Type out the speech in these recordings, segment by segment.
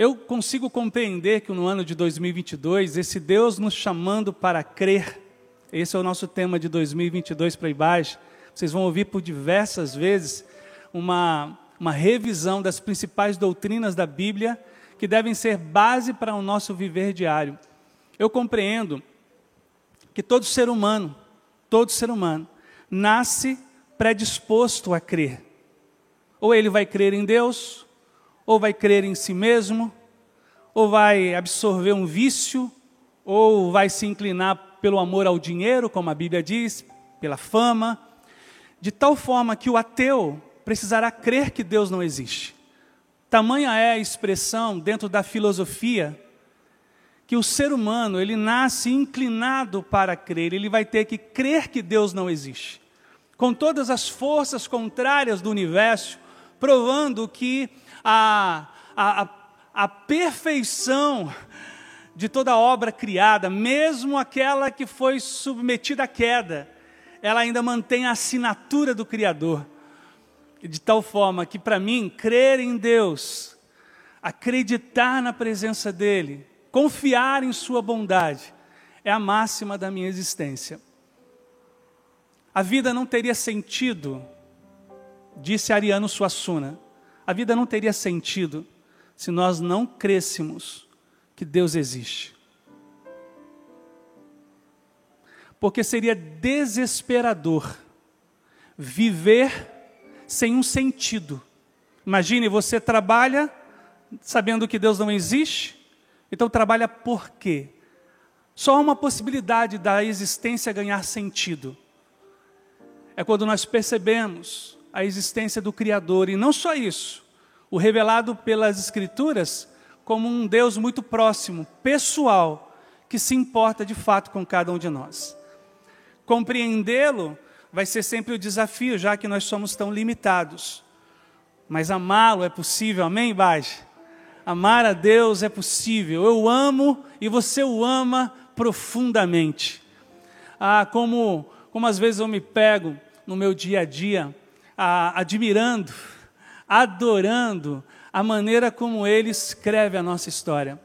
Eu consigo compreender que no ano de 2022, esse Deus nos chamando para crer, esse é o nosso tema de 2022 para baixo. Vocês vão ouvir por diversas vezes uma, uma revisão das principais doutrinas da Bíblia que devem ser base para o nosso viver diário. Eu compreendo que todo ser humano, todo ser humano, nasce predisposto a crer. Ou ele vai crer em Deus, ou vai crer em si mesmo, ou vai absorver um vício, ou vai se inclinar pelo amor ao dinheiro, como a Bíblia diz, pela fama, de tal forma que o ateu precisará crer que Deus não existe. Tamanha é a expressão dentro da filosofia que o ser humano, ele nasce inclinado para crer, ele vai ter que crer que Deus não existe. Com todas as forças contrárias do universo, provando que a, a, a perfeição de toda obra criada, mesmo aquela que foi submetida à queda, ela ainda mantém a assinatura do Criador. De tal forma que, para mim, crer em Deus, acreditar na presença dEle, confiar em Sua bondade, é a máxima da minha existência. A vida não teria sentido, disse Ariano Suassuna, a vida não teria sentido se nós não crêssemos que Deus existe. Porque seria desesperador viver sem um sentido. Imagine, você trabalha sabendo que Deus não existe, então trabalha por quê? Só há uma possibilidade da existência ganhar sentido. É quando nós percebemos a existência do Criador. E não só isso, o revelado pelas Escrituras como um Deus muito próximo, pessoal, que se importa de fato com cada um de nós. Compreendê-lo vai ser sempre o desafio, já que nós somos tão limitados. Mas amá-lo é possível, amém, Bage? Amar a Deus é possível. Eu amo e você o ama profundamente. Ah, como, como às vezes eu me pego no meu dia a dia admirando, adorando a maneira como Ele escreve a nossa história.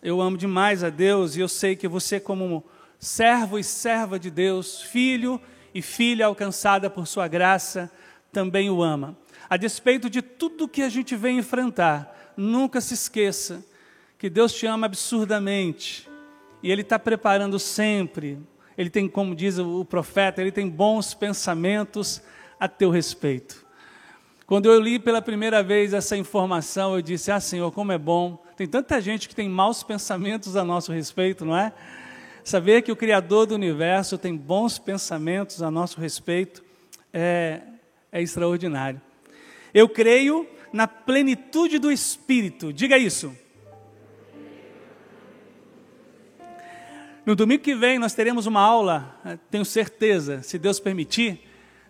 Eu amo demais a Deus e eu sei que você, como servo e serva de Deus, filho e filha alcançada por Sua graça, também o ama. A despeito de tudo que a gente vem enfrentar, nunca se esqueça que Deus te ama absurdamente e Ele está preparando sempre. Ele tem, como diz o profeta, Ele tem bons pensamentos a teu respeito. Quando eu li pela primeira vez essa informação, eu disse: Ah, Senhor, como é bom. Tem tanta gente que tem maus pensamentos a nosso respeito, não é? Saber que o Criador do universo tem bons pensamentos a nosso respeito é, é extraordinário. Eu creio na plenitude do Espírito, diga isso. No domingo que vem nós teremos uma aula, tenho certeza, se Deus permitir,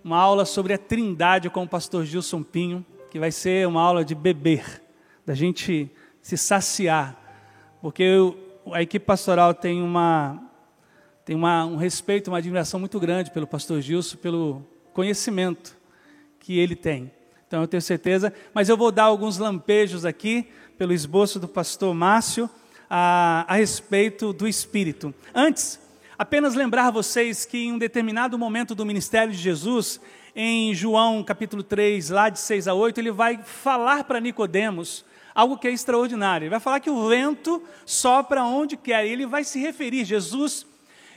uma aula sobre a Trindade com o pastor Gilson Pinho, que vai ser uma aula de beber, da gente se saciar, porque eu, a equipe pastoral tem uma tem uma, um respeito, uma admiração muito grande pelo pastor Gilson, pelo conhecimento que ele tem. Então eu tenho certeza, mas eu vou dar alguns lampejos aqui pelo esboço do pastor Márcio a, a respeito do Espírito. Antes, Apenas lembrar vocês que em um determinado momento do ministério de Jesus, em João capítulo 3, lá de 6 a 8, ele vai falar para Nicodemos algo que é extraordinário. Ele vai falar que o vento sopra onde quer. E ele vai se referir, Jesus,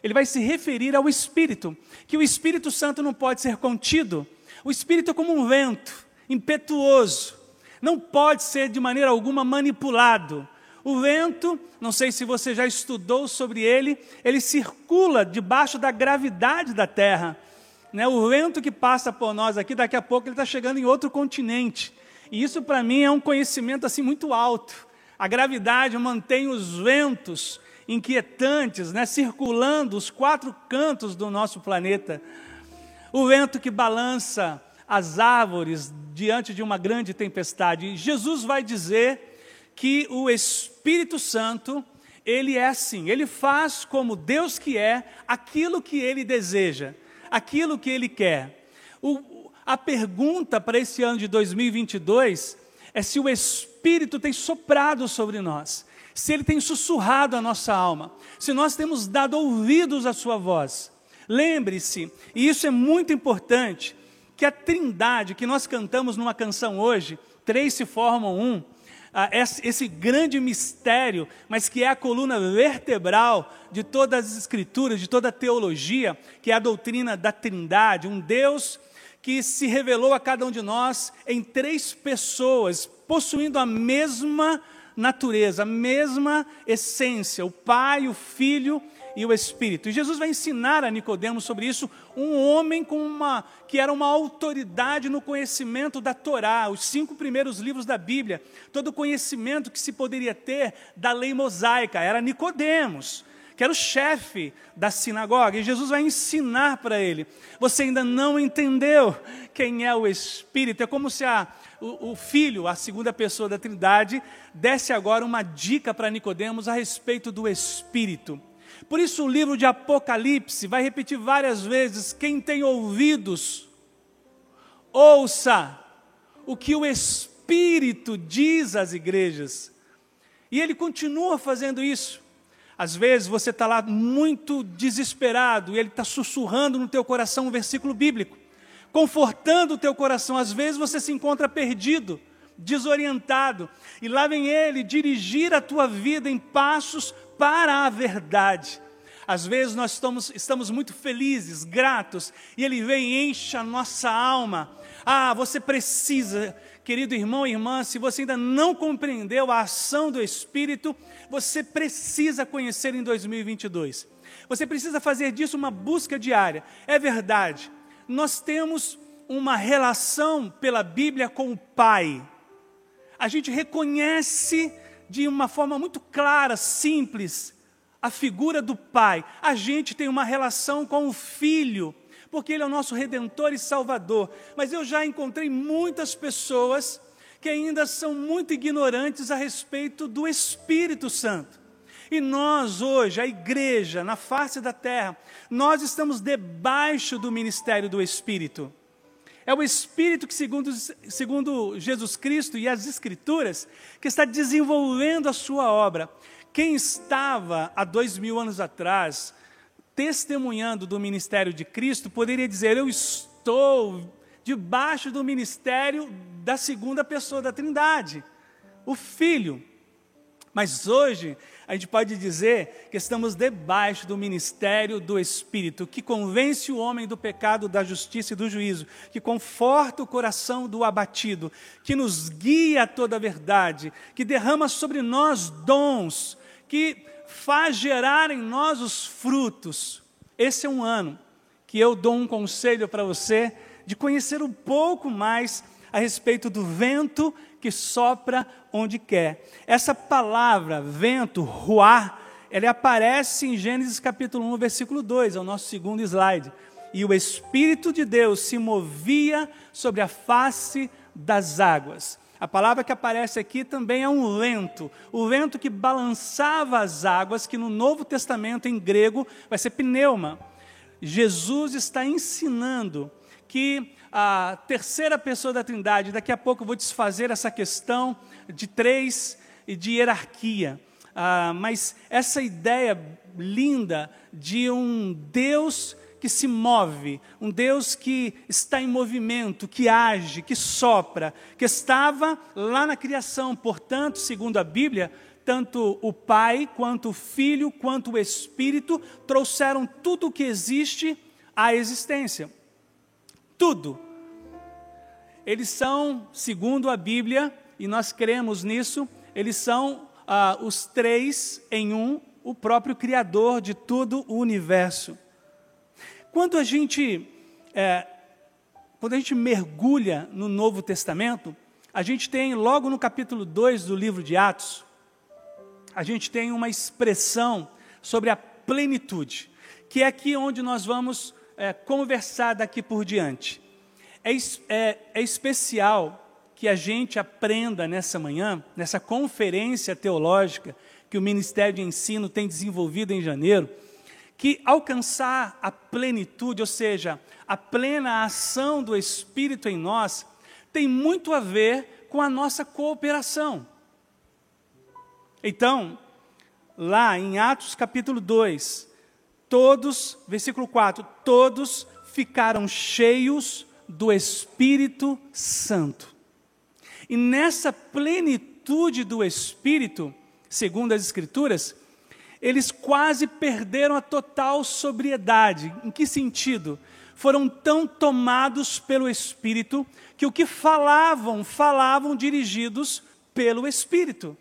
ele vai se referir ao Espírito, que o Espírito Santo não pode ser contido. O Espírito é como um vento, impetuoso, não pode ser de maneira alguma manipulado. O vento, não sei se você já estudou sobre ele, ele circula debaixo da gravidade da Terra. Né? O vento que passa por nós aqui, daqui a pouco ele está chegando em outro continente. E isso para mim é um conhecimento assim muito alto. A gravidade mantém os ventos inquietantes, né, circulando os quatro cantos do nosso planeta. O vento que balança as árvores diante de uma grande tempestade. Jesus vai dizer que o Espírito Santo, ele é assim, ele faz como Deus que é, aquilo que ele deseja, aquilo que ele quer. O, a pergunta para esse ano de 2022 é se o Espírito Espírito tem soprado sobre nós, se Ele tem sussurrado a nossa alma, se nós temos dado ouvidos à Sua voz. Lembre-se, e isso é muito importante, que a trindade que nós cantamos numa canção hoje, três se formam um, esse grande mistério, mas que é a coluna vertebral de todas as escrituras, de toda a teologia, que é a doutrina da trindade, um Deus que se revelou a cada um de nós em três pessoas, possuindo a mesma natureza, a mesma essência, o Pai, o Filho e o Espírito. E Jesus vai ensinar a Nicodemos sobre isso, um homem com uma que era uma autoridade no conhecimento da Torá, os cinco primeiros livros da Bíblia, todo o conhecimento que se poderia ter da lei mosaica, era Nicodemos, que era o chefe da sinagoga, e Jesus vai ensinar para ele. Você ainda não entendeu quem é o Espírito, é como se a, o, Filho, a segunda pessoa da Trindade, desse agora uma dica para Nicodemos a respeito do Espírito. Por isso o livro de Apocalipse vai repetir várias vezes: quem tem ouvidos, ouça o que o Espírito diz às igrejas. E ele continua fazendo isso. Às vezes você está lá muito desesperado e ele está sussurrando no teu coração um versículo bíblico, confortando o teu coração. Às vezes você se encontra perdido, desorientado, e lá vem ele dirigir a tua vida em passos para a verdade. Às vezes nós estamos, estamos muito felizes, gratos, e Ele vem e enche a nossa alma. Ah, você precisa, querido irmão e irmã, se você ainda não compreendeu a ação do Espírito, você precisa conhecer em 2022. Você precisa fazer disso uma busca diária. É verdade, nós temos uma relação pela Bíblia com o Pai. A gente reconhece de uma forma muito clara, simples, a figura do Pai. A gente tem uma relação com o Filho, porque Ele é o nosso redentor e salvador. Mas eu já encontrei muitas pessoas que ainda são muito ignorantes a respeito do Espírito Santo. E nós hoje, a igreja, na face da terra, nós estamos debaixo do ministério do Espírito. É o Espírito que, segundo, segundo Jesus Cristo e as Escrituras, que está desenvolvendo a sua obra. Quem estava há dois mil anos atrás testemunhando do ministério de Cristo poderia dizer: Eu estou debaixo do ministério da segunda pessoa da Trindade, o Filho. Mas hoje a gente pode dizer que estamos debaixo do ministério do Espírito, que convence o homem do pecado, da justiça e do juízo, que conforta o coração do abatido, que nos guia a toda a verdade, que derrama sobre nós dons, que faz gerar em nós os frutos. Esse é um ano que eu dou um conselho para você de conhecer um pouco mais a respeito do vento que sopra onde quer. Essa palavra, vento, ruá, ela aparece em Gênesis capítulo 1, versículo 2, é o nosso segundo slide. E o Espírito de Deus se movia sobre a face das águas. A palavra que aparece aqui também é um vento, o vento que balançava as águas, que no Novo Testamento, em grego, vai ser pneuma. Jesus está ensinando que a terceira pessoa da Trindade. Daqui a pouco eu vou desfazer essa questão de três e de hierarquia. Ah, mas essa ideia linda de um Deus que se move, um Deus que está em movimento, que age, que sopra, que estava lá na criação. Portanto, segundo a Bíblia, tanto o Pai, quanto o Filho, quanto o Espírito trouxeram tudo o que existe à existência. Tudo eles são, segundo a Bíblia, e nós cremos nisso, eles são ah, os três em um, o próprio Criador de todo o universo. Quando a gente, é, quando a gente mergulha no Novo Testamento, a gente tem, logo no capítulo 2 do livro de Atos, a gente tem uma expressão sobre a plenitude, que é aqui onde nós vamos é, conversar daqui por diante. É, é, é especial que a gente aprenda nessa manhã, nessa conferência teológica que o Ministério de Ensino tem desenvolvido em janeiro, que alcançar a plenitude, ou seja, a plena ação do Espírito em nós, tem muito a ver com a nossa cooperação. Então, lá em Atos capítulo 2, todos, versículo 4, todos ficaram cheios do Espírito Santo. E nessa plenitude do Espírito, segundo as Escrituras, eles quase perderam a total sobriedade. Em que sentido? Foram tão tomados pelo Espírito que o que falavam, falavam dirigidos pelo Espírito.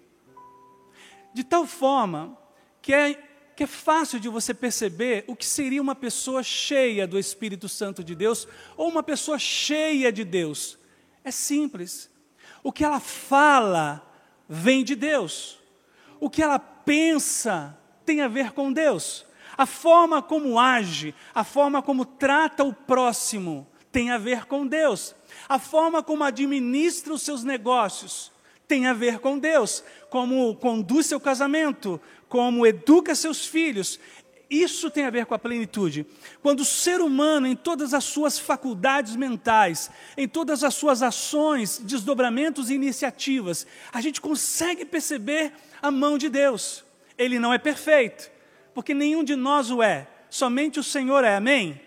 De tal forma que é, que é fácil de você perceber o que seria uma pessoa cheia do Espírito Santo de Deus ou uma pessoa cheia de Deus. É simples. O que ela fala vem de Deus. O que ela pensa tem a ver com Deus. A forma como age, a forma como trata o próximo tem a ver com Deus. A forma como administra os seus negócios tem a ver com Deus. Como conduz seu casamento, como educa seus filhos. Isso tem a ver com a plenitude. Quando o ser humano, em todas as suas faculdades mentais, em todas as suas ações, desdobramentos e iniciativas, a gente consegue perceber a mão de Deus. Ele não é perfeito, porque nenhum de nós o é, somente o Senhor é, amém?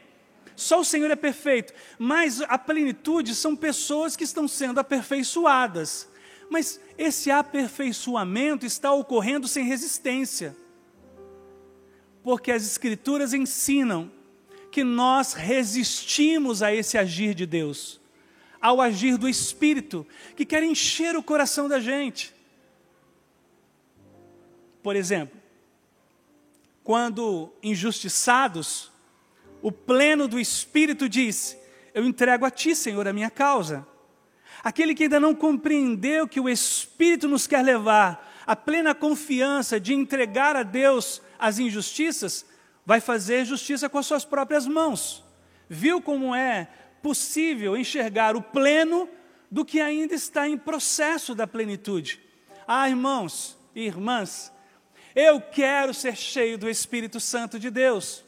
Só o Senhor é perfeito, mas a plenitude são pessoas que estão sendo aperfeiçoadas. Mas esse aperfeiçoamento está ocorrendo sem resistência, porque as Escrituras ensinam que nós resistimos a esse agir de Deus, ao agir do Espírito, que quer encher o coração da gente. Por exemplo, quando injustiçados, o pleno do Espírito diz: Eu entrego a Ti, Senhor, a minha causa. Aquele que ainda não compreendeu que o Espírito nos quer levar à plena confiança de entregar a Deus as injustiças, vai fazer justiça com as suas próprias mãos. Viu como é possível enxergar o pleno do que ainda está em processo da plenitude? Ah, irmãos e irmãs, eu quero ser cheio do Espírito Santo de Deus.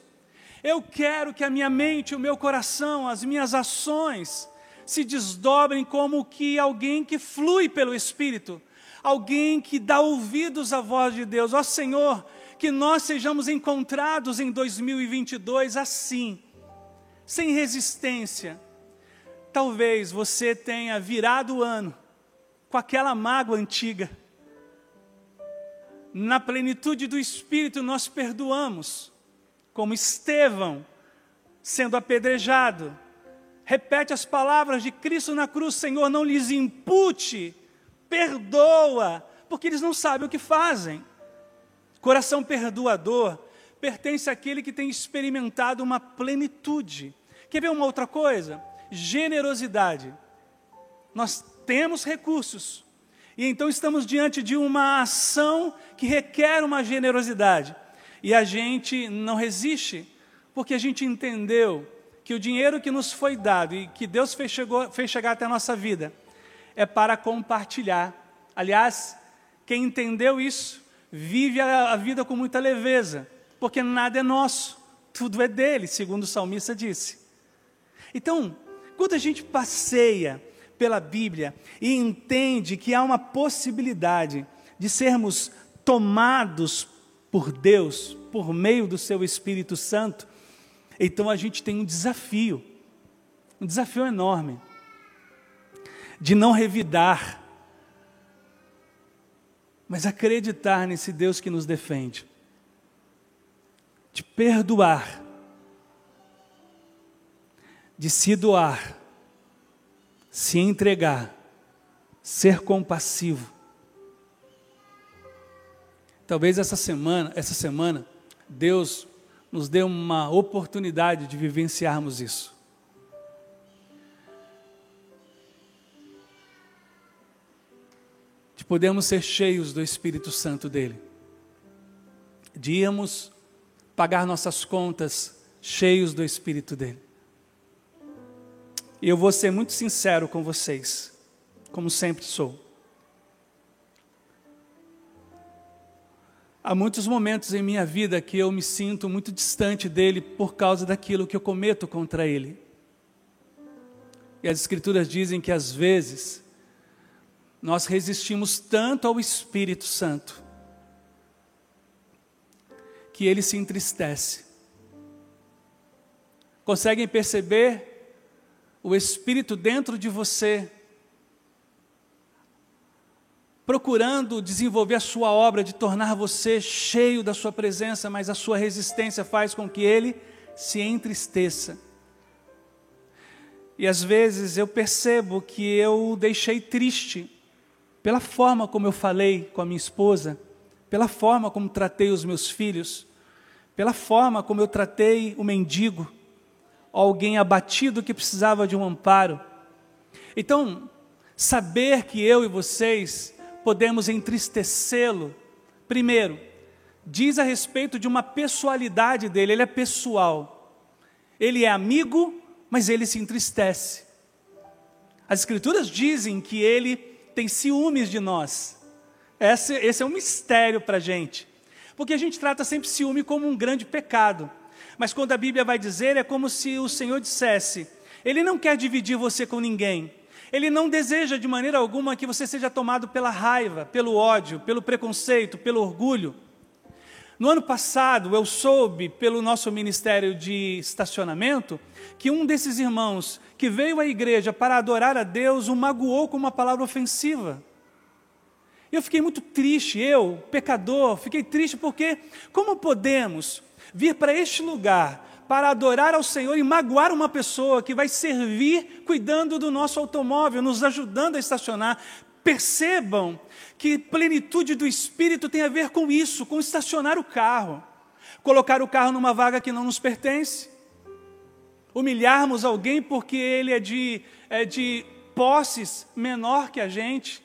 Eu quero que a minha mente, o meu coração, as minhas ações se desdobrem como que alguém que flui pelo Espírito, alguém que dá ouvidos à voz de Deus. Ó Senhor, que nós sejamos encontrados em 2022 assim, sem resistência. Talvez você tenha virado o ano com aquela mágoa antiga na plenitude do Espírito, nós perdoamos, como Estevão, sendo apedrejado, repete as palavras de Cristo na cruz: Senhor, não lhes impute, perdoa, porque eles não sabem o que fazem. Coração perdoador pertence àquele que tem experimentado uma plenitude. Quer ver uma outra coisa? Generosidade. Nós temos recursos, e então estamos diante de uma ação que requer uma generosidade. E a gente não resiste, porque a gente entendeu que o dinheiro que nos foi dado e que Deus fez, chegou, fez chegar até a nossa vida é para compartilhar. Aliás, quem entendeu isso vive a, a vida com muita leveza, porque nada é nosso, tudo é dele, segundo o salmista disse. Então, quando a gente passeia pela Bíblia e entende que há uma possibilidade de sermos tomados por Deus por meio do seu Espírito Santo, então a gente tem um desafio, um desafio enorme, de não revidar, mas acreditar nesse Deus que nos defende, de perdoar, de se doar, se entregar, ser compassivo. Talvez essa semana, essa semana, Deus nos dê uma oportunidade de vivenciarmos isso. De podermos ser cheios do Espírito Santo dele. De irmos pagar nossas contas cheios do Espírito dele. E eu vou ser muito sincero com vocês, como sempre sou. Há muitos momentos em minha vida que eu me sinto muito distante dele por causa daquilo que eu cometo contra ele. E as Escrituras dizem que às vezes nós resistimos tanto ao Espírito Santo que ele se entristece. Conseguem perceber o Espírito dentro de você, procurando desenvolver a sua obra de tornar você cheio da sua presença, mas a sua resistência faz com que ele se entristeça. E às vezes eu percebo que eu deixei triste pela forma como eu falei com a minha esposa, pela forma como tratei os meus filhos, pela forma como eu tratei o mendigo, alguém abatido que precisava de um amparo. Então, saber que eu e vocês podemos entristecê-lo, primeiro, diz a respeito de uma pessoalidade dele, ele é pessoal. Ele é amigo, mas ele se entristece. As Escrituras dizem que ele tem ciúmes de nós. Esse, esse é um mistério para a gente. Porque a gente trata sempre ciúme como um grande pecado. Mas quando a Bíblia vai dizer, é como se o Senhor dissesse: Ele não quer dividir você com ninguém. Ele não deseja de maneira alguma que você seja tomado pela raiva, pelo ódio, pelo preconceito, pelo orgulho. No ano passado, eu soube, pelo nosso ministério de estacionamento, que um desses irmãos que veio à igreja para adorar a Deus o magoou com uma palavra ofensiva. Eu fiquei muito triste, eu, pecador, fiquei triste porque como podemos vir para este lugar para adorar ao Senhor e magoar uma pessoa que vai servir cuidando do nosso automóvel, nos ajudando a estacionar? Percebam que plenitude do Espírito tem a ver com isso, com estacionar o carro, colocar o carro numa vaga que não nos pertence, humilharmos alguém porque ele é de, é de posses menor que a gente,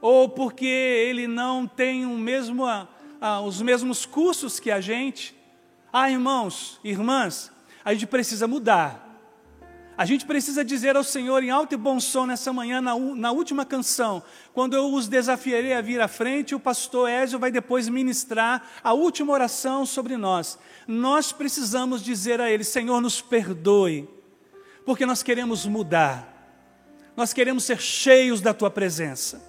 ou porque ele não tem o mesmo, ah, os mesmos cursos que a gente. Ah, irmãos, irmãs, a gente precisa mudar. A gente precisa dizer ao Senhor em alto e bom som nessa manhã, na, na última canção, quando eu os desafiarei a vir à frente, o pastor Ézio vai depois ministrar a última oração sobre nós. Nós precisamos dizer a Ele: Senhor, nos perdoe, porque nós queremos mudar, nós queremos ser cheios da Tua presença,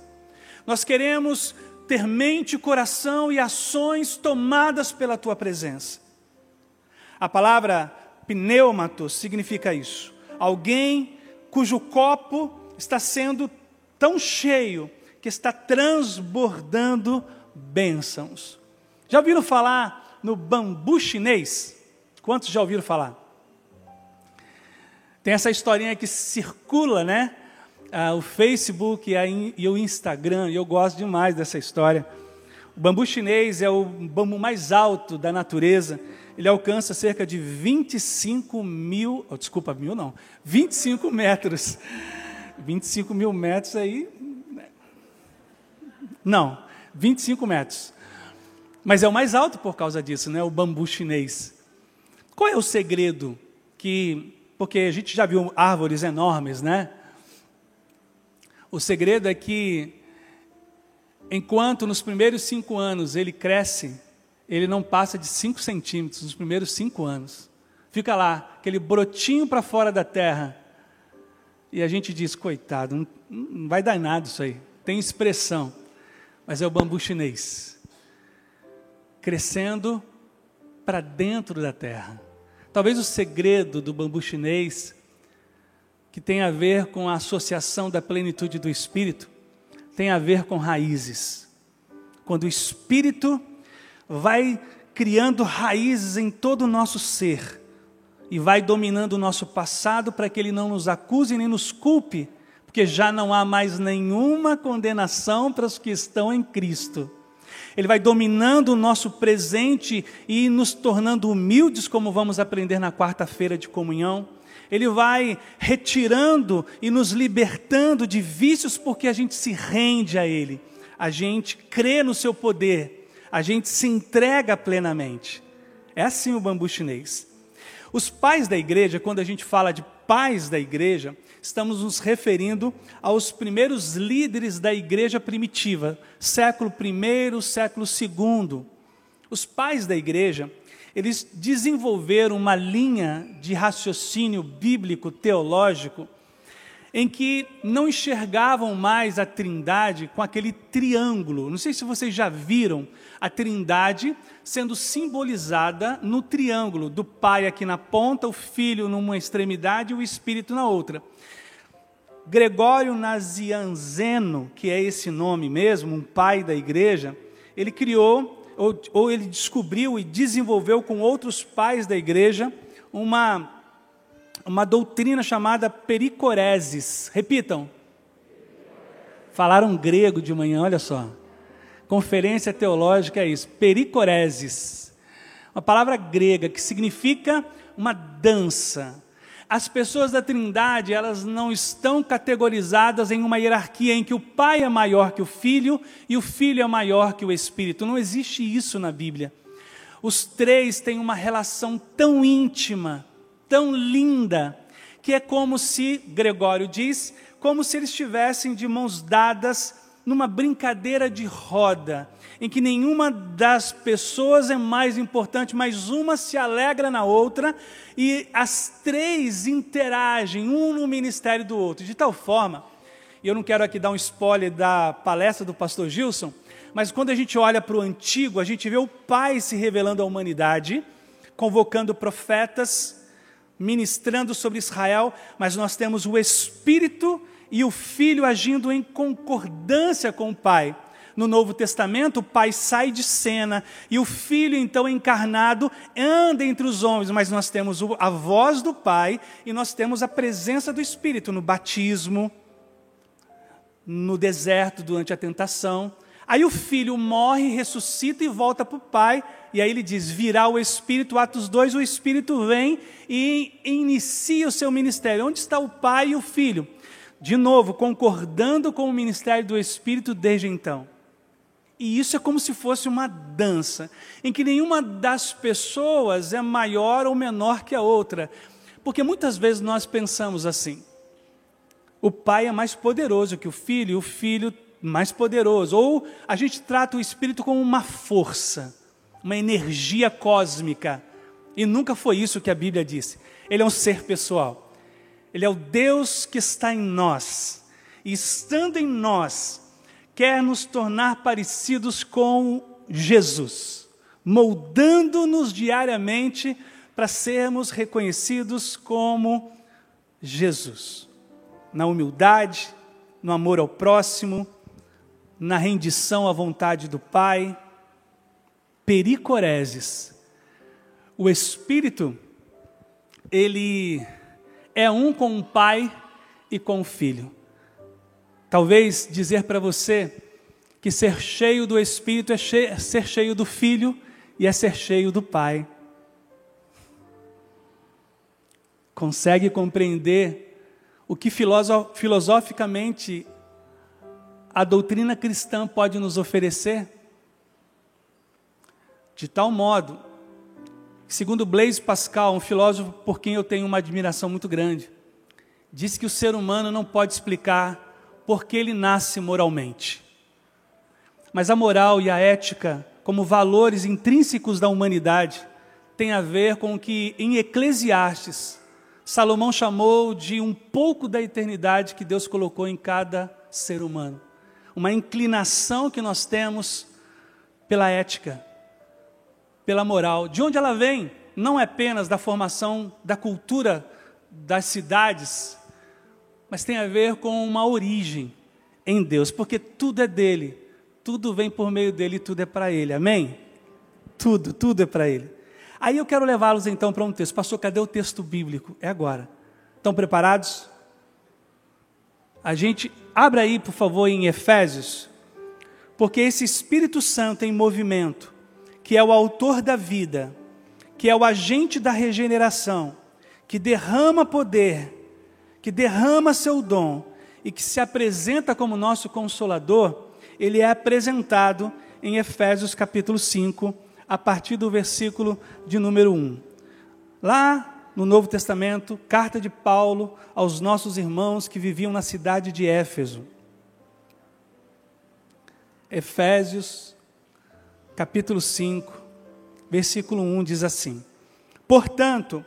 nós queremos ter mente, coração e ações tomadas pela Tua presença. A palavra pneumatos significa isso alguém cujo copo está sendo tão cheio que está transbordando bênçãos. Já ouviram falar no bambu chinês? Quantos já ouviram falar? Tem essa historinha que circula, né? Ah, o Facebook e, o Instagram, e eu gosto demais dessa história. O bambu chinês é o bambu mais alto da natureza ele alcança cerca de 25 mil, oh, desculpa, mil não, 25 metros. 25 mil metros aí. Né? Não, 25 metros. Mas é o mais alto por causa disso, né? O bambu chinês. Qual é o segredo que. Porque a gente já viu árvores enormes, né? O segredo é que, enquanto nos primeiros cinco anos ele cresce, ele não passa de 5 centímetros nos primeiros cinco anos. Fica lá, aquele brotinho para fora da terra. E a gente diz, coitado, não, não vai dar nada isso aí. Tem expressão, mas é o bambu chinês. Crescendo para dentro da terra. Talvez o segredo do bambu chinês, que tem a ver com a associação da plenitude do Espírito, tem a ver com raízes. Quando o Espírito vai criando raízes em todo o nosso ser e vai dominando o nosso passado para que ele não nos acuse nem nos culpe, porque já não há mais nenhuma condenação para os que estão em Cristo. Ele vai dominando o nosso presente e nos tornando humildes, como vamos aprender na quarta-feira de comunhão. Ele vai retirando e nos libertando de vícios porque a gente se rende a Ele, a gente crê no Seu poder a gente se entrega plenamente. É assim o bambu chinês. Os pais da igreja, quando a gente fala de pais da igreja, estamos nos referindo aos primeiros líderes da igreja primitiva, século I, século II. Os pais da igreja, eles desenvolveram uma linha de raciocínio bíblico, teológico, em que não enxergavam mais a Trindade com aquele triângulo. Não sei se vocês já viram a Trindade sendo simbolizada no triângulo, do Pai aqui na ponta, o Filho numa extremidade e o Espírito na outra. Gregório Nazianzeno, que é esse nome mesmo, um pai da igreja, ele criou, ou, ou ele descobriu e desenvolveu com outros pais da igreja, uma uma doutrina chamada pericoreses. Repitam. Falaram grego de manhã, olha só. Conferência teológica é isso, pericoreses. Uma palavra grega que significa uma dança. As pessoas da Trindade, elas não estão categorizadas em uma hierarquia em que o Pai é maior que o Filho e o Filho é maior que o Espírito. Não existe isso na Bíblia. Os três têm uma relação tão íntima, tão linda, que é como se, Gregório diz, como se eles estivessem de mãos dadas numa brincadeira de roda, em que nenhuma das pessoas é mais importante, mas uma se alegra na outra e as três interagem, um no ministério do outro, de tal forma, e eu não quero aqui dar um spoiler da palestra do pastor Gilson, mas quando a gente olha para o antigo, a gente vê o Pai se revelando à humanidade, convocando profetas, ministrando sobre Israel, mas nós temos o Espírito e o Filho agindo em concordância com o Pai. No Novo Testamento, o Pai sai de cena e o Filho, então encarnado, anda entre os homens, mas nós temos a voz do Pai e nós temos a presença do Espírito no batismo, no deserto durante a tentação. Aí o filho morre, ressuscita e volta para o pai, e aí ele diz: virá o Espírito, Atos 2, o Espírito vem e inicia o seu ministério. Onde está o pai e o filho? De novo, concordando com o ministério do Espírito desde então. E isso é como se fosse uma dança, em que nenhuma das pessoas é maior ou menor que a outra. Porque muitas vezes nós pensamos assim: o pai é mais poderoso que o filho, o filho mais poderoso. Ou a gente trata o Espírito como uma força, uma energia cósmica. E nunca foi isso que a Bíblia disse. Ele é um ser pessoal. Ele é o Deus que está em nós. E estando em nós, quer nos tornar parecidos com Jesus, moldando-nos diariamente para sermos reconhecidos como Jesus. Na humildade, no amor ao próximo, na rendição à vontade do Pai. Pericoreses. O Espírito, ele é um com o Pai e com o Filho. Talvez dizer para você que ser cheio do Espírito é, ser cheio do Filho e é ser cheio do Pai. Consegue compreender o que filosoficamente a doutrina cristã pode nos oferecer? De tal modo, segundo Blaise Pascal, um filósofo por quem eu tenho uma admiração muito grande, diz que o ser humano não pode explicar por que ele nasce moralmente. Mas a moral e a ética, como valores intrínsecos da humanidade, tem a ver com o que em Eclesiastes Salomão chamou de um pouco da eternidade que Deus colocou em cada ser humano uma inclinação que nós temos pela ética, pela moral. De onde ela vem? Não é apenas da formação da cultura das cidades, mas tem a ver com uma origem em Deus, porque tudo é dele, tudo vem por meio dele e tudo é para ele. Amém? Tudo, tudo é para ele. Aí eu quero levá-los então para um texto. Pastor, cadê o texto bíblico? É agora. Estão preparados? A gente abra aí, por favor, em Efésios, porque esse Espírito Santo em movimento, que é o autor da vida, que é o agente da regeneração, que derrama poder, que derrama seu dom e que se apresenta como nosso consolador, ele é apresentado em Efésios capítulo 5, a partir do versículo de número 1. Lá no Novo Testamento, carta de Paulo aos nossos irmãos que viviam na cidade de Éfeso. Efésios, capítulo 5, versículo 1 diz assim: Portanto,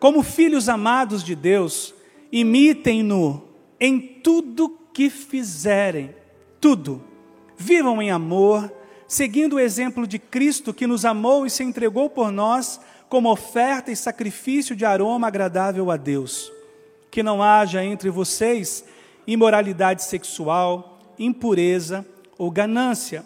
como filhos amados de Deus, imitem-no Em tudo que fizerem, tudo, vivam em amor, seguindo o exemplo de Cristo que nos amou e se entregou por nós como oferta e sacrifício de aroma agradável a Deus. Que não haja entre vocês imoralidade sexual, impureza ou ganância.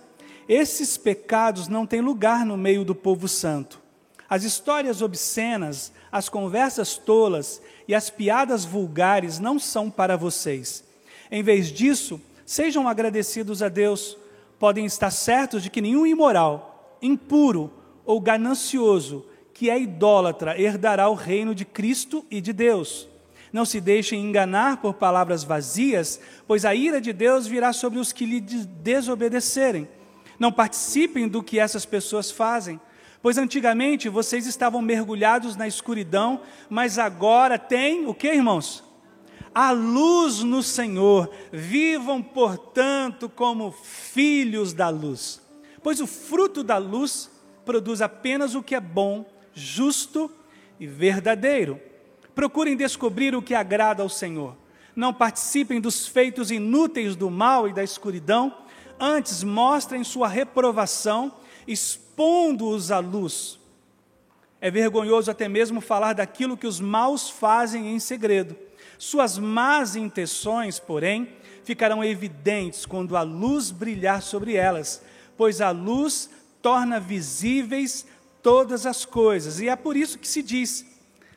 Esses pecados não têm lugar no meio do povo santo. As histórias obscenas, as conversas tolas e as piadas vulgares não são para vocês. Em vez disso, sejam agradecidos a Deus. Podem estar certos de que nenhum imoral, impuro ou ganancioso que é idólatra herdará o reino de Cristo e de Deus. Não se deixem enganar por palavras vazias, pois a ira de Deus virá sobre os que lhe desobedecerem. Não participem do que essas pessoas fazem, pois antigamente vocês estavam mergulhados na escuridão, mas agora tem o que, irmãos? A luz no Senhor. Vivam, portanto, como filhos da luz. Pois o fruto da luz produz apenas o que é bom justo e verdadeiro. Procurem descobrir o que agrada ao Senhor. Não participem dos feitos inúteis do mal e da escuridão, antes mostrem sua reprovação, expondo-os à luz. É vergonhoso até mesmo falar daquilo que os maus fazem em segredo. Suas más intenções, porém, ficarão evidentes quando a luz brilhar sobre elas, pois a luz torna visíveis todas as coisas. E é por isso que se diz,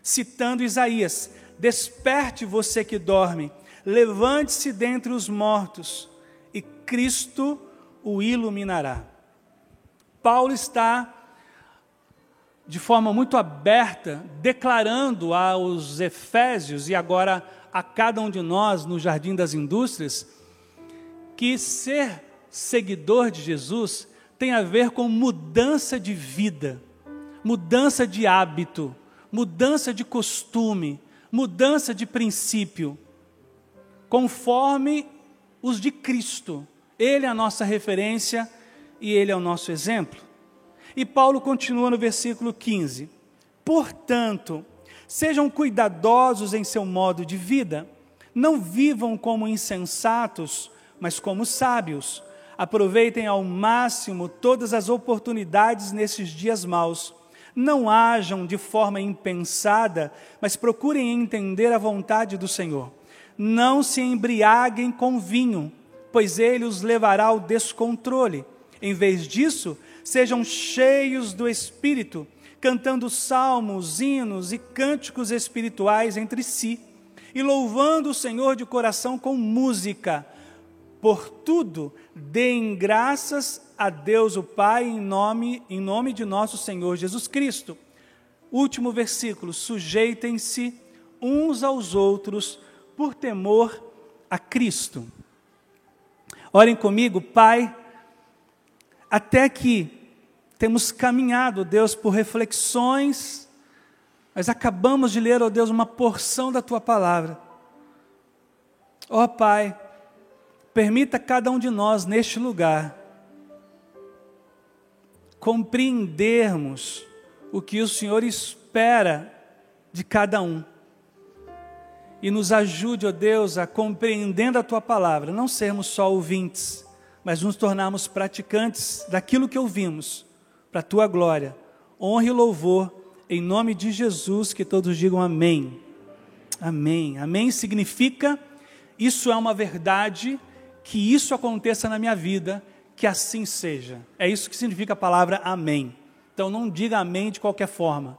citando Isaías: Desperte você que dorme, levante-se dentre os mortos, Cristo o iluminará. Paulo está, de forma muito aberta, declarando aos Efésios e agora a cada um de nós no Jardim das Indústrias, que ser seguidor de Jesus tem a ver com mudança de vida mudança de hábito, mudança de costume, mudança de princípio, conforme os de Cristo. Ele é a nossa referência e ele é o nosso exemplo. E Paulo continua no versículo 15: Portanto, sejam cuidadosos em seu modo de vida, não vivam como insensatos, mas como sábios. Aproveitem ao máximo todas as oportunidades nesses dias maus não hajam de forma impensada, mas procurem entender a vontade do Senhor. Não se embriaguem com vinho, pois ele os levará ao descontrole. Em vez disso, sejam cheios do Espírito, cantando salmos, hinos e cânticos espirituais entre si, e louvando o Senhor de coração com música. Por tudo, deem graças a Deus o Pai em nome, em nome de nosso Senhor Jesus Cristo. Último versículo: sujeitem-se uns aos outros por temor a Cristo. Orem comigo, Pai, até que temos caminhado, Deus, por reflexões, mas acabamos de ler, ó oh Deus, uma porção da tua palavra. Ó oh, Pai, permita cada um de nós neste lugar compreendermos o que o Senhor espera de cada um. E nos ajude, ó Deus, a compreendendo a tua palavra, não sermos só ouvintes, mas nos tornarmos praticantes daquilo que ouvimos, para a tua glória. Honra e louvor, em nome de Jesus, que todos digam amém. Amém. Amém significa isso é uma verdade, que isso aconteça na minha vida que assim seja. É isso que significa a palavra amém. Então não diga amém de qualquer forma.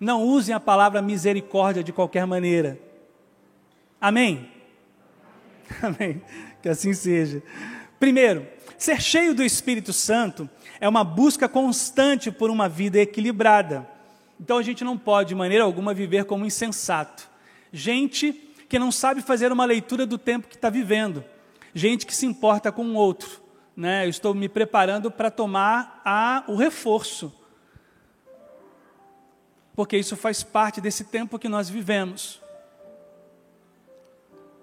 Não usem a palavra misericórdia de qualquer maneira. Amém? Amém. Que assim seja. Primeiro, ser cheio do Espírito Santo é uma busca constante por uma vida equilibrada. Então a gente não pode, de maneira alguma, viver como insensato. Gente que não sabe fazer uma leitura do tempo que está vivendo. Gente que se importa com o outro né, eu estou me preparando para tomar a, o reforço. Porque isso faz parte desse tempo que nós vivemos.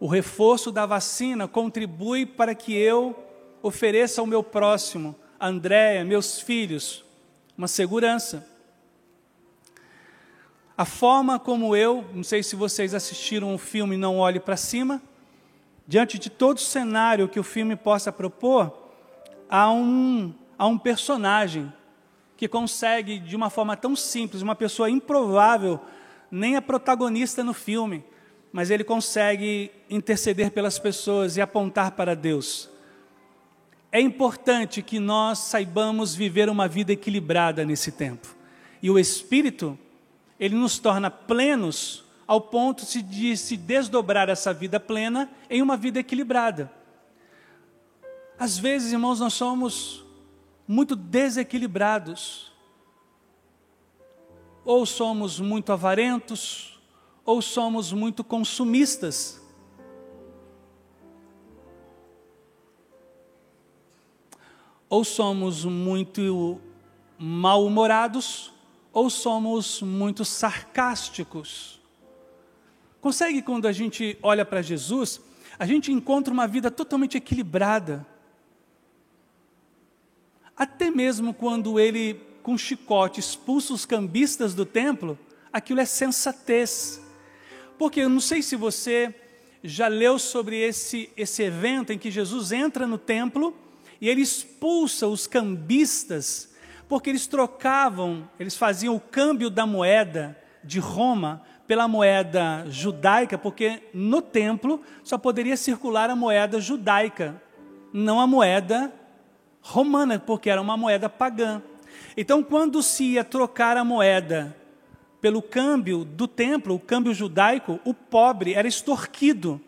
O reforço da vacina contribui para que eu ofereça ao meu próximo, Andréia, meus filhos, uma segurança. A forma como eu, não sei se vocês assistiram o filme Não Olhe para Cima, diante de todo cenário que o filme possa propor, há um, há um personagem que consegue, de uma forma tão simples, uma pessoa improvável, nem a protagonista no filme, mas ele consegue interceder pelas pessoas e apontar para Deus. É importante que nós saibamos viver uma vida equilibrada nesse tempo. E o Espírito, ele nos torna plenos ao ponto de se desdobrar essa vida plena em uma vida equilibrada. Às vezes, irmãos, nós somos muito desequilibrados. Ou somos muito avarentos, ou somos muito consumistas. ou somos muito mal-humorados, ou somos muito sarcásticos. Consegue, quando a gente olha para Jesus, a gente encontra uma vida totalmente equilibrada. Até mesmo quando ele, com chicote, expulsa os cambistas do templo, aquilo é sensatez. Porque eu não sei se você já leu sobre esse, esse evento em que Jesus entra no templo e ele expulsa os cambistas, porque eles trocavam, eles faziam o câmbio da moeda de Roma pela moeda judaica, porque no templo só poderia circular a moeda judaica, não a moeda romana, porque era uma moeda pagã. Então, quando se ia trocar a moeda pelo câmbio do templo, o câmbio judaico, o pobre era extorquido.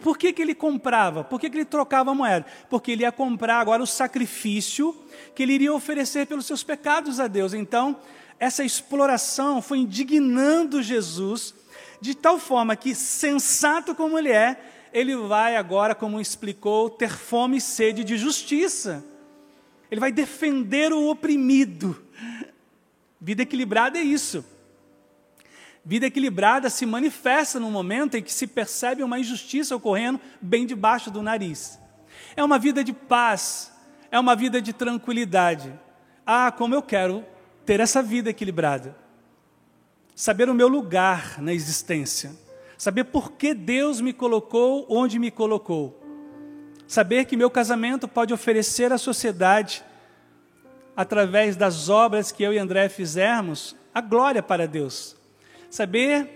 Por que, que ele comprava? Por que, que ele trocava a moeda? Porque ele ia comprar agora o sacrifício que ele iria oferecer pelos seus pecados a Deus. Então, essa exploração foi indignando Jesus, de tal forma que, sensato como ele é, ele vai agora, como explicou, ter fome e sede de justiça. Ele vai defender o oprimido. Vida equilibrada é isso. Vida equilibrada se manifesta no momento em que se percebe uma injustiça ocorrendo bem debaixo do nariz. É uma vida de paz, é uma vida de tranquilidade. Ah, como eu quero ter essa vida equilibrada. Saber o meu lugar na existência. Saber por que Deus me colocou onde me colocou. Saber que meu casamento pode oferecer à sociedade, através das obras que eu e André fizermos, a glória para Deus Saber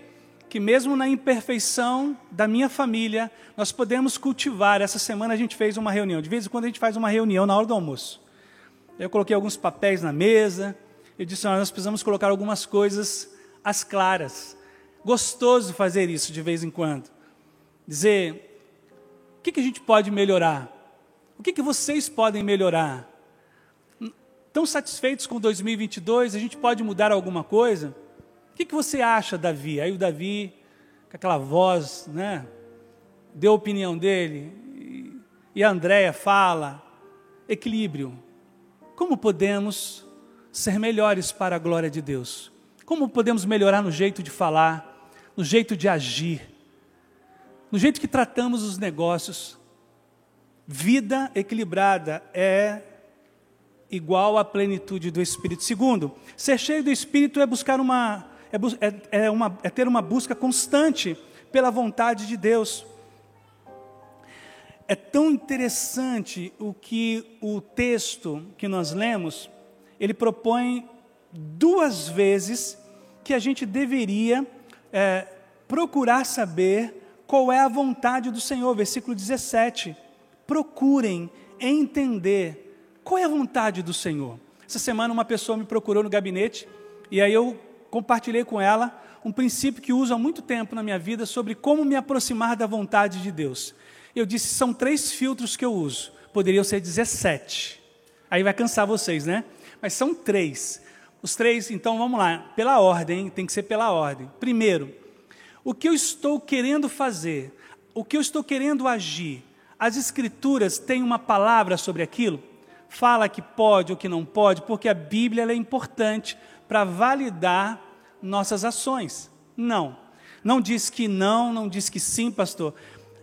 que mesmo na imperfeição da minha família, nós podemos cultivar. Essa semana a gente fez uma reunião. De vez em quando a gente faz uma reunião na hora do almoço. Eu coloquei alguns papéis na mesa. Eu disse: nós precisamos colocar algumas coisas às claras. Gostoso fazer isso de vez em quando. Dizer: o que, que a gente pode melhorar? O que, que vocês podem melhorar? Tão satisfeitos com 2022, a gente pode mudar alguma coisa? Que, que você acha, Davi? Aí o Davi, com aquela voz, né? Deu a opinião dele. E a Andréia fala. Equilíbrio. Como podemos ser melhores para a glória de Deus? Como podemos melhorar no jeito de falar, no jeito de agir, no jeito que tratamos os negócios? Vida equilibrada é igual à plenitude do Espírito. Segundo, ser cheio do Espírito é buscar uma é, é, é, uma, é ter uma busca constante pela vontade de Deus. É tão interessante o que o texto que nós lemos, ele propõe duas vezes que a gente deveria é, procurar saber qual é a vontade do Senhor. Versículo 17. Procurem entender qual é a vontade do Senhor. Essa semana uma pessoa me procurou no gabinete e aí eu compartilhei com ela um princípio que uso há muito tempo na minha vida sobre como me aproximar da vontade de Deus. Eu disse: são três filtros que eu uso, poderiam ser 17. Aí vai cansar vocês, né? Mas são três. Os três, então vamos lá, pela ordem, tem que ser pela ordem. Primeiro, o que eu estou querendo fazer, o que eu estou querendo agir, as Escrituras têm uma palavra sobre aquilo? Fala que pode ou que não pode, porque a Bíblia é importante para validar nossas ações. Não. Não diz que não, não diz que sim, pastor.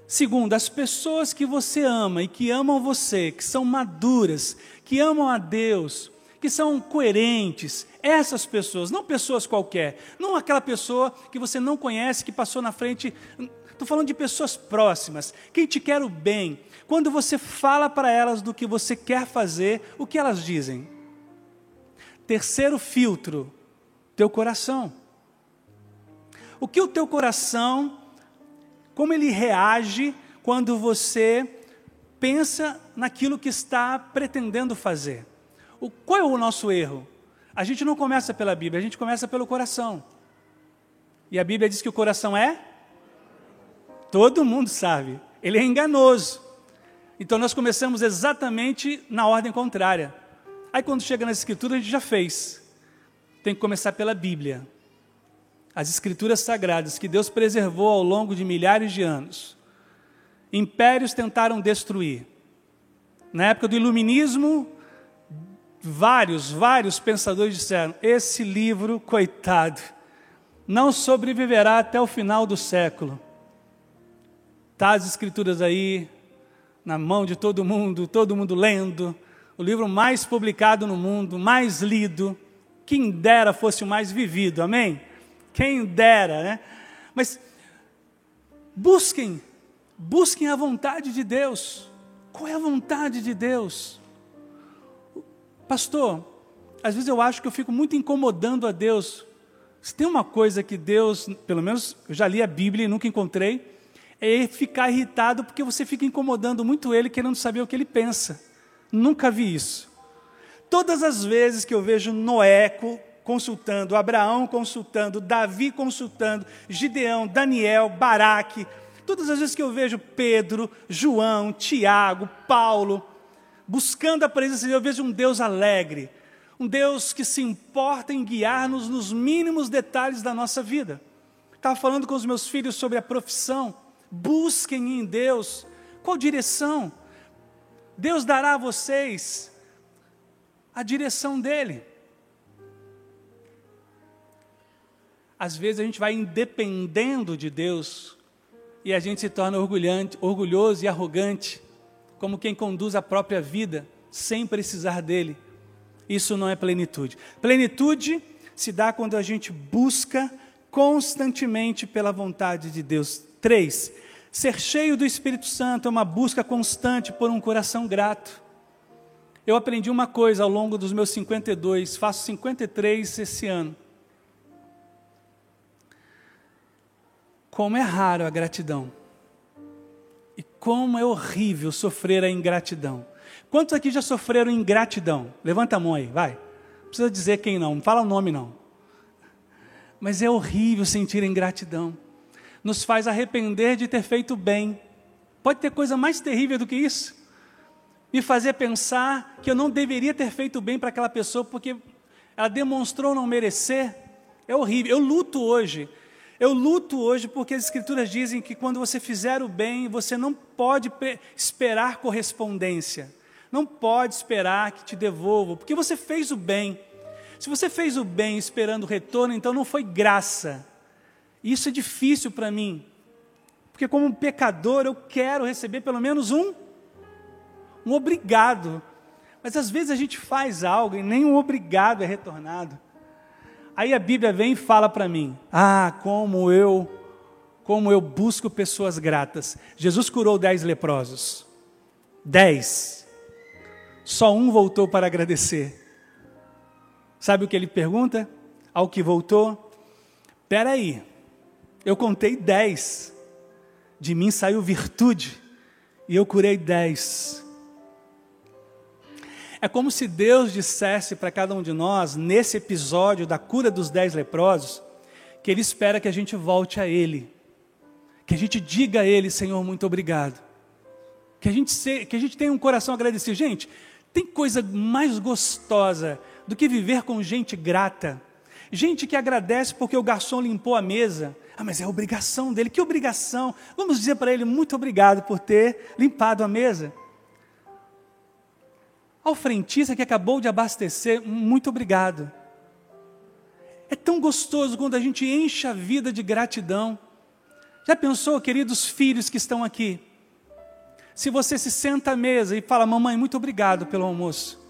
Segundo, as pessoas que você ama e que amam você, que são maduras, que amam a Deus, que são coerentes, essas pessoas, não pessoas qualquer, não aquela pessoa que você não conhece, que passou na frente Estou falando de pessoas próximas, quem te quer o bem. Quando você fala para elas do que você quer fazer, o que elas dizem? Terceiro filtro, teu coração. O que o teu coração, como ele reage quando você pensa naquilo que está pretendendo fazer? O, qual é o nosso erro? A gente não começa pela Bíblia, a gente começa pelo coração. E a Bíblia diz que o coração é? Todo mundo sabe, ele é enganoso. Então nós começamos exatamente na ordem contrária. Aí quando chega nas escrituras a gente já fez. Tem que começar pela Bíblia. As escrituras sagradas que Deus preservou ao longo de milhares de anos. Impérios tentaram destruir. Na época do iluminismo, vários, vários pensadores disseram: esse livro, coitado, não sobreviverá até o final do século. Está as escrituras aí, na mão de todo mundo, todo mundo lendo, o livro mais publicado no mundo, mais lido, quem dera fosse o mais vivido, amém? Quem dera, né? Mas busquem, busquem a vontade de Deus. Qual é a vontade de Deus? Pastor, às vezes eu acho que eu fico muito incomodando a Deus. Se tem uma coisa que Deus, pelo menos eu já li a Bíblia e nunca encontrei, é ficar irritado porque você fica incomodando muito ele, querendo saber o que ele pensa. Nunca vi isso. Todas as vezes que eu vejo Noé consultando, Abraão consultando, Davi consultando, Gideão, Daniel, Baraque, todas as vezes que eu vejo Pedro, João, Tiago, Paulo, buscando a presença de Deus, eu vejo um Deus alegre, um Deus que se importa em guiar-nos nos mínimos detalhes da nossa vida. Estava falando com os meus filhos sobre a profissão. Busquem em Deus qual direção. Deus dará a vocês a direção dele. Às vezes a gente vai independendo de Deus e a gente se torna orgulhoso e arrogante, como quem conduz a própria vida sem precisar dele. Isso não é plenitude. Plenitude se dá quando a gente busca constantemente pela vontade de Deus. Três, ser cheio do Espírito Santo é uma busca constante por um coração grato. Eu aprendi uma coisa ao longo dos meus 52, faço 53 esse ano. Como é raro a gratidão. E como é horrível sofrer a ingratidão. Quantos aqui já sofreram ingratidão? Levanta a mão aí, vai. Não precisa dizer quem não, não fala o nome não. Mas é horrível sentir ingratidão. Nos faz arrepender de ter feito bem. Pode ter coisa mais terrível do que isso? Me fazer pensar que eu não deveria ter feito bem para aquela pessoa porque ela demonstrou não merecer. É horrível. Eu luto hoje eu luto hoje porque as Escrituras dizem que quando você fizer o bem, você não pode esperar correspondência, não pode esperar que te devolva, porque você fez o bem. Se você fez o bem esperando retorno, então não foi graça. Isso é difícil para mim, porque como pecador eu quero receber pelo menos um, um obrigado. Mas às vezes a gente faz algo e nem um obrigado é retornado. Aí a Bíblia vem e fala para mim: "Ah, como eu como eu busco pessoas gratas. Jesus curou dez leprosos. Dez. Só um voltou para agradecer. Sabe o que ele pergunta? Ao que voltou? Espera aí, eu contei dez. De mim saiu virtude. E eu curei dez. É como se Deus dissesse para cada um de nós, nesse episódio da cura dos dez leprosos, que Ele espera que a gente volte a Ele, que a gente diga a Ele, Senhor, muito obrigado, que a gente, se, que a gente tenha um coração agradecido. Gente, tem coisa mais gostosa do que viver com gente grata, gente que agradece porque o garçom limpou a mesa. Ah, mas é obrigação dele. Que obrigação? Vamos dizer para ele muito obrigado por ter limpado a mesa. Ao frentista que acabou de abastecer, muito obrigado. É tão gostoso quando a gente enche a vida de gratidão. Já pensou, queridos filhos que estão aqui? Se você se senta à mesa e fala, mamãe, muito obrigado pelo almoço,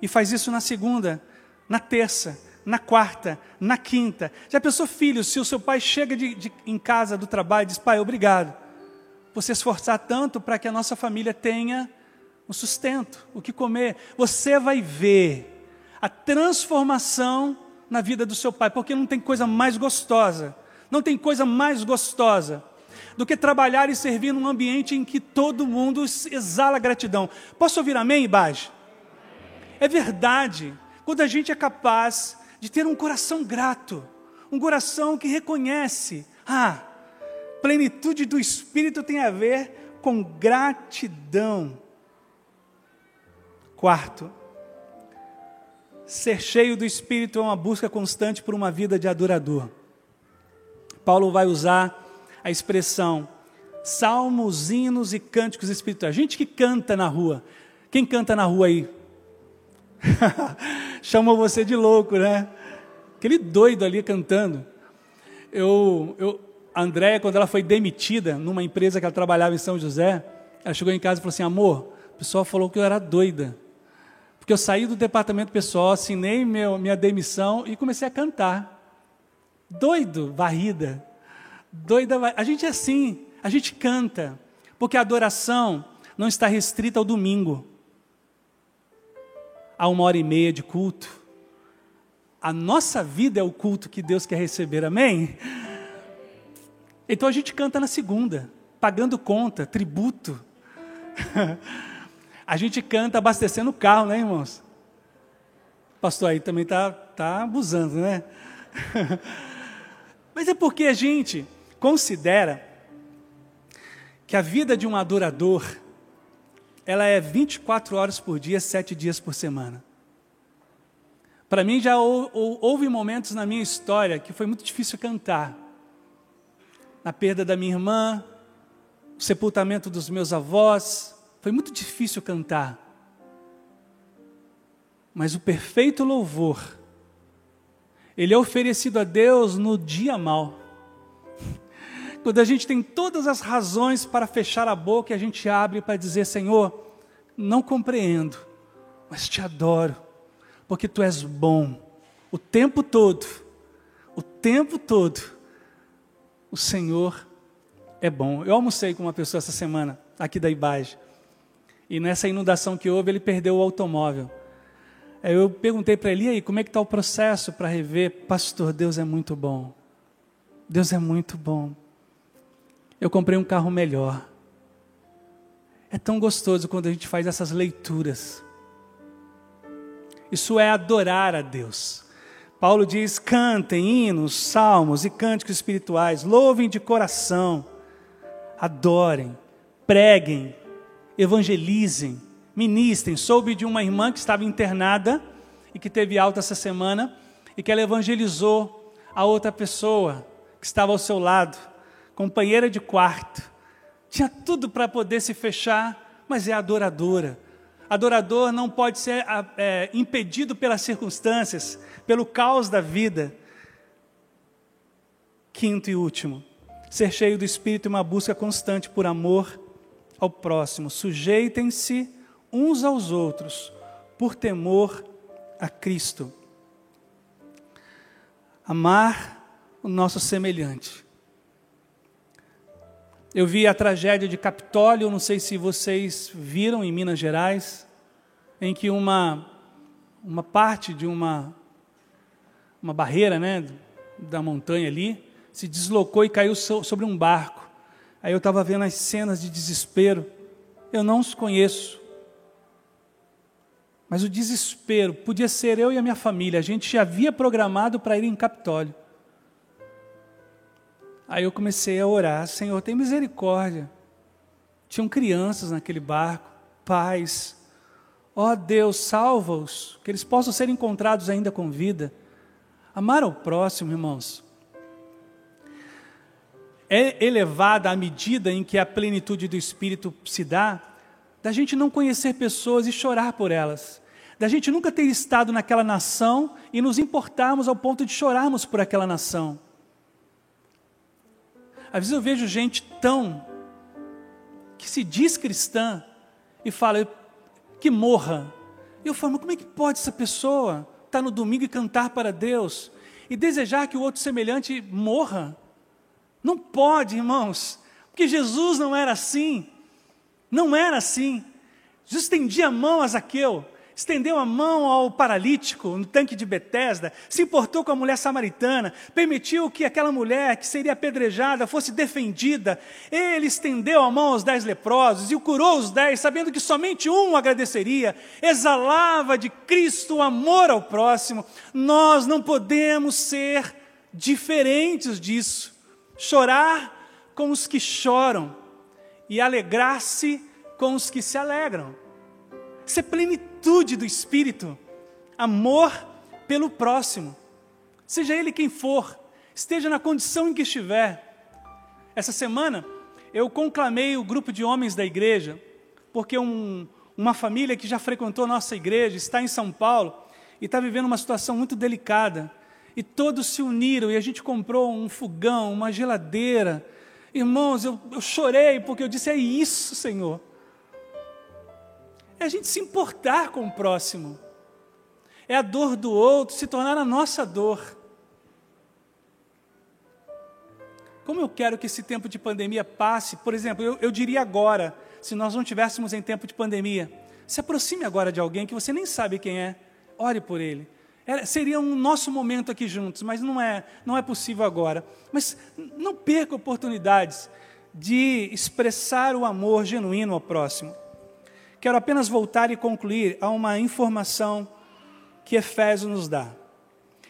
e faz isso na segunda, na terça, na quarta, na quinta. Já pensou, filho, se o seu pai chega de, de, em casa do trabalho e diz, pai, obrigado, você esforçar tanto para que a nossa família tenha o sustento, o que comer. Você vai ver a transformação na vida do seu pai, porque não tem coisa mais gostosa, não tem coisa mais gostosa do que trabalhar e servir num ambiente em que todo mundo exala gratidão. Posso ouvir amém, Bage? É verdade, quando a gente é capaz de ter um coração grato, um coração que reconhece, ah, plenitude do Espírito tem a ver com gratidão. Quarto, ser cheio do Espírito é uma busca constante por uma vida de adorador. Paulo vai usar a expressão salmos, hinos e cânticos espirituais. Gente que canta na rua. Quem canta na rua aí? Chamou você de louco, né? Aquele doido ali cantando. Eu, eu, a Andréia, quando ela foi demitida numa empresa que ela trabalhava em São José, ela chegou em casa e falou assim: Amor, o pessoal falou que eu era doida. Porque eu saí do departamento pessoal, assinei meu, minha demissão e comecei a cantar. Doido, varrida. Doida. A gente é assim, a gente canta. Porque a adoração não está restrita ao domingo, a uma hora e meia de culto. A nossa vida é o culto que Deus quer receber, amém? Então a gente canta na segunda, pagando conta, tributo. A gente canta abastecendo o carro, né, irmãos? O pastor aí também está tá abusando, né? Mas é porque a gente considera que a vida de um adorador ela é 24 horas por dia, 7 dias por semana. Para mim já houve momentos na minha história que foi muito difícil cantar. Na perda da minha irmã, o sepultamento dos meus avós, foi muito difícil cantar. Mas o perfeito louvor, ele é oferecido a Deus no dia mal. Quando a gente tem todas as razões para fechar a boca e a gente abre para dizer: Senhor, não compreendo, mas te adoro, porque tu és bom. O tempo todo, o tempo todo, o Senhor é bom. Eu almocei com uma pessoa essa semana, aqui da Ibage. E nessa inundação que houve, ele perdeu o automóvel. Eu perguntei para ele, e aí, como é que está o processo para rever? Pastor, Deus é muito bom. Deus é muito bom. Eu comprei um carro melhor. É tão gostoso quando a gente faz essas leituras. Isso é adorar a Deus. Paulo diz: cantem hinos, salmos e cânticos espirituais, louvem de coração, adorem, preguem, evangelizem, ministrem. Soube de uma irmã que estava internada e que teve alta essa semana e que ela evangelizou a outra pessoa que estava ao seu lado, companheira de quarto. Tinha tudo para poder se fechar, mas é adoradora. Adorador não pode ser é, impedido pelas circunstâncias, pelo caos da vida. Quinto e último, ser cheio do Espírito é uma busca constante por amor ao próximo. Sujeitem-se uns aos outros por temor a Cristo. Amar o nosso semelhante. Eu vi a tragédia de Capitólio, não sei se vocês viram em Minas Gerais, em que uma, uma parte de uma, uma barreira né, da montanha ali se deslocou e caiu sobre um barco. Aí eu estava vendo as cenas de desespero. Eu não os conheço. Mas o desespero podia ser eu e a minha família. A gente já havia programado para ir em Capitólio. Aí eu comecei a orar: Senhor, tem misericórdia. Tinham crianças naquele barco, pais. Ó oh, Deus, salva-os, que eles possam ser encontrados ainda com vida. Amar ao próximo, irmãos, é elevada à medida em que a plenitude do Espírito se dá, da gente não conhecer pessoas e chorar por elas, da gente nunca ter estado naquela nação e nos importarmos ao ponto de chorarmos por aquela nação. Às vezes eu vejo gente tão que se diz cristã e fala que morra. E eu falo, como é que pode essa pessoa estar no domingo e cantar para Deus e desejar que o outro semelhante morra. Não pode, irmãos, porque Jesus não era assim. Não era assim. Jesus estendia a mão a Zaqueu, estendeu a mão ao paralítico no tanque de Betesda, se importou com a mulher samaritana, permitiu que aquela mulher que seria apedrejada fosse defendida. Ele estendeu a mão aos dez leprosos e o curou os dez, sabendo que somente um agradeceria. Exalava de Cristo o amor ao próximo. Nós não podemos ser diferentes disso. Chorar com os que choram e alegrar-se com os que se alegram. Isso é plenitude do Espírito. Amor pelo próximo. Seja ele quem for, esteja na condição em que estiver. Essa semana, eu conclamei o grupo de homens da igreja, porque um, uma família que já frequentou nossa igreja está em São Paulo e está vivendo uma situação muito delicada. E todos se uniram e a gente comprou um fogão, uma geladeira. Irmãos, eu, eu chorei porque eu disse: É isso, Senhor é a gente se importar com o próximo. É a dor do outro se tornar a nossa dor. Como eu quero que esse tempo de pandemia passe, por exemplo, eu, eu diria agora, se nós não tivéssemos em tempo de pandemia, se aproxime agora de alguém que você nem sabe quem é, ore por ele. Seria um nosso momento aqui juntos, mas não é, não é possível agora. Mas não perca oportunidades de expressar o amor genuíno ao próximo. Quero apenas voltar e concluir a uma informação que Efésio nos dá.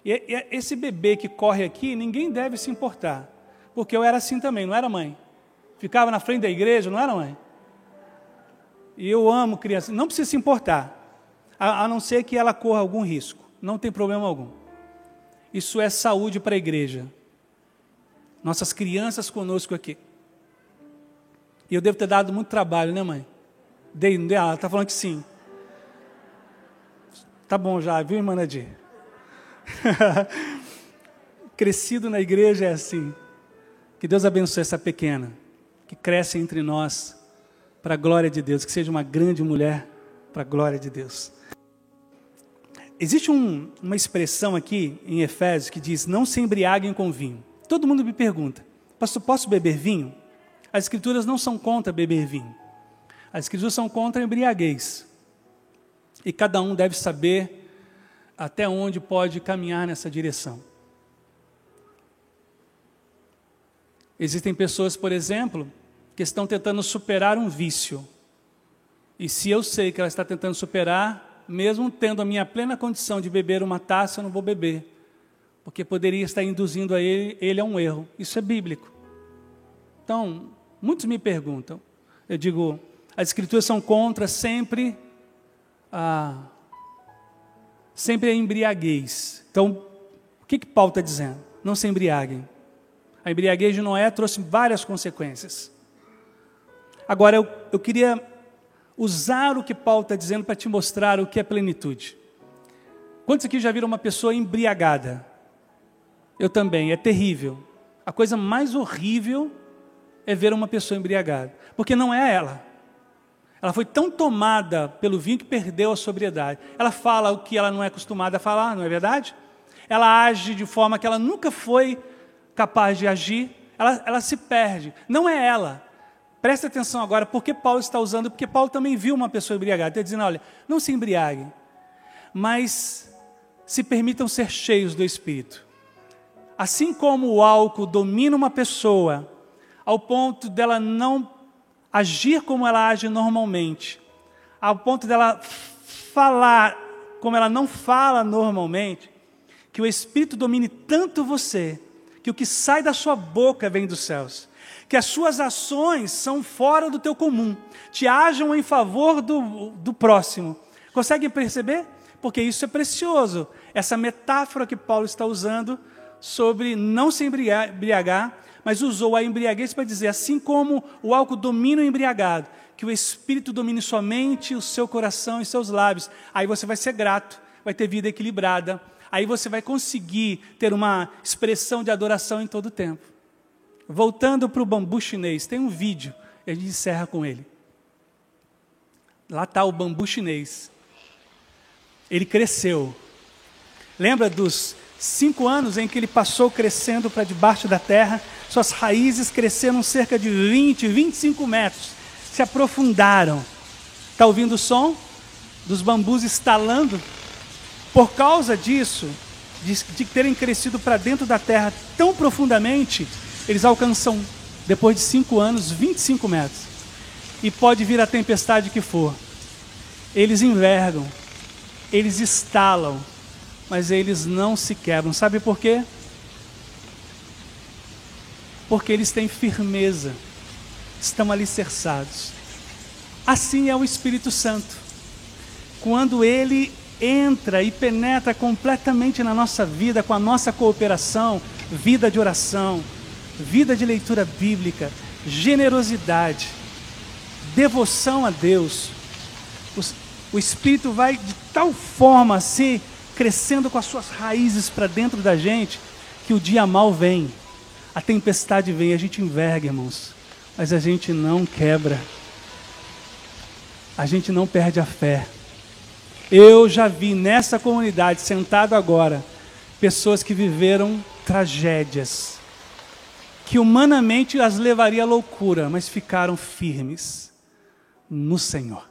E esse bebê que corre aqui, ninguém deve se importar, porque eu era assim também, não era mãe? Ficava na frente da igreja, não era mãe? E eu amo crianças, não precisa se importar, a, a não ser que ela corra algum risco, não tem problema algum. Isso é saúde para a igreja. Nossas crianças conosco aqui. E eu devo ter dado muito trabalho, né, mãe? Dei, não dei? Ah, ela está falando que sim. Tá bom já, viu, irmã Nadir? Crescido na igreja é assim. Que Deus abençoe essa pequena, que cresce entre nós, para a glória de Deus, que seja uma grande mulher, para a glória de Deus. Existe um, uma expressão aqui em Efésios que diz: Não se embriaguem com vinho. Todo mundo me pergunta: Pastor, posso beber vinho? As Escrituras não são contra beber vinho. As escrituras são contra a embriaguez. E cada um deve saber até onde pode caminhar nessa direção. Existem pessoas, por exemplo, que estão tentando superar um vício. E se eu sei que ela está tentando superar, mesmo tendo a minha plena condição de beber uma taça, eu não vou beber. Porque poderia estar induzindo a ele, ele a um erro. Isso é bíblico. Então, muitos me perguntam. Eu digo, as escrituras são contra sempre a, sempre a embriaguez. Então, o que, que Paulo está dizendo? Não se embriaguem. A embriaguez de Noé trouxe várias consequências. Agora, eu, eu queria usar o que Paulo está dizendo para te mostrar o que é plenitude. Quantos aqui já viram uma pessoa embriagada? Eu também, é terrível. A coisa mais horrível é ver uma pessoa embriagada, porque não é ela. Ela foi tão tomada pelo vinho que perdeu a sobriedade. Ela fala o que ela não é acostumada a falar, não é verdade? Ela age de forma que ela nunca foi capaz de agir. Ela, ela se perde. Não é ela. Preste atenção agora, porque Paulo está usando, porque Paulo também viu uma pessoa embriagada. Está dizendo: olha, não se embriaguem, mas se permitam ser cheios do Espírito. Assim como o álcool domina uma pessoa, ao ponto dela não agir como ela age normalmente, ao ponto dela falar como ela não fala normalmente, que o Espírito domine tanto você, que o que sai da sua boca vem dos céus, que as suas ações são fora do teu comum, te ajam em favor do, do próximo. Conseguem perceber? Porque isso é precioso. Essa metáfora que Paulo está usando sobre não se embriagar mas usou a embriaguez para dizer: assim como o álcool domina o embriagado, que o Espírito domine somente o seu coração e seus lábios. Aí você vai ser grato, vai ter vida equilibrada. Aí você vai conseguir ter uma expressão de adoração em todo o tempo. Voltando para o bambu chinês, tem um vídeo, e gente encerra com ele. Lá está o bambu chinês. Ele cresceu. Lembra dos cinco anos em que ele passou crescendo para debaixo da terra? Suas raízes cresceram cerca de 20, 25 metros, se aprofundaram. Está ouvindo o som dos bambus estalando? Por causa disso, de, de terem crescido para dentro da terra tão profundamente, eles alcançam, depois de cinco anos, 25 metros. E pode vir a tempestade que for. Eles envergam, eles estalam, mas eles não se quebram. Sabe por quê? Porque eles têm firmeza, estão alicerçados. Assim é o Espírito Santo. Quando ele entra e penetra completamente na nossa vida, com a nossa cooperação, vida de oração, vida de leitura bíblica, generosidade, devoção a Deus, o Espírito vai de tal forma se crescendo com as suas raízes para dentro da gente, que o dia mal vem, a tempestade vem, a gente enverga, irmãos, mas a gente não quebra, a gente não perde a fé. Eu já vi nessa comunidade, sentado agora, pessoas que viveram tragédias, que humanamente as levaria à loucura, mas ficaram firmes no Senhor.